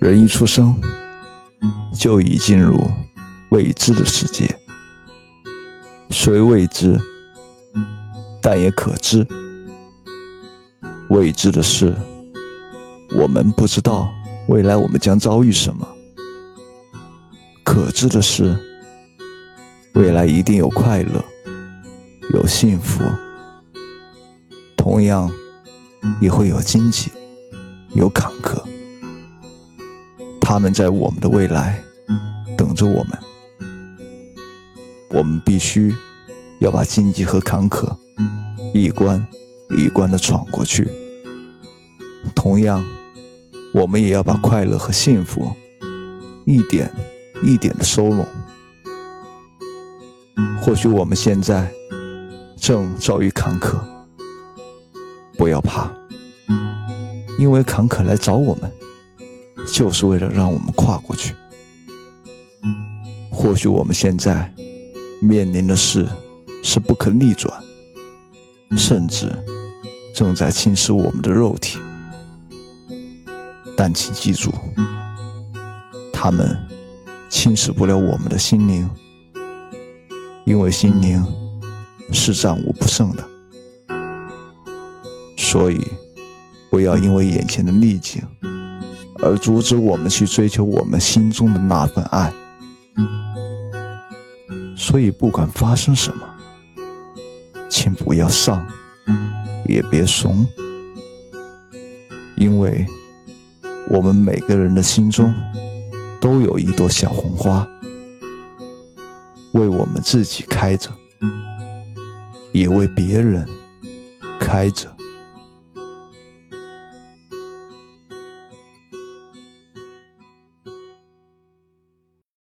人一出生，就已进入未知的世界。虽未知，但也可知。未知的是，我们不知道未来我们将遭遇什么；可知的是，未来一定有快乐，有幸福，同样也会有荆棘，有坎坷。他们在我们的未来等着我们，我们必须要把荆棘和坎坷一关一关的闯过去。同样，我们也要把快乐和幸福一点一点的收拢。或许我们现在正遭遇坎坷，不要怕，因为坎坷来找我们。就是为了让我们跨过去。或许我们现在面临的事是不可逆转，甚至正在侵蚀我们的肉体，但请记住，他们侵蚀不了我们的心灵，因为心灵是战无不胜的。所以，不要因为眼前的逆境。而阻止我们去追求我们心中的那份爱。所以，不管发生什么，请不要丧，也别怂，因为我们每个人的心中都有一朵小红花，为我们自己开着，也为别人开着。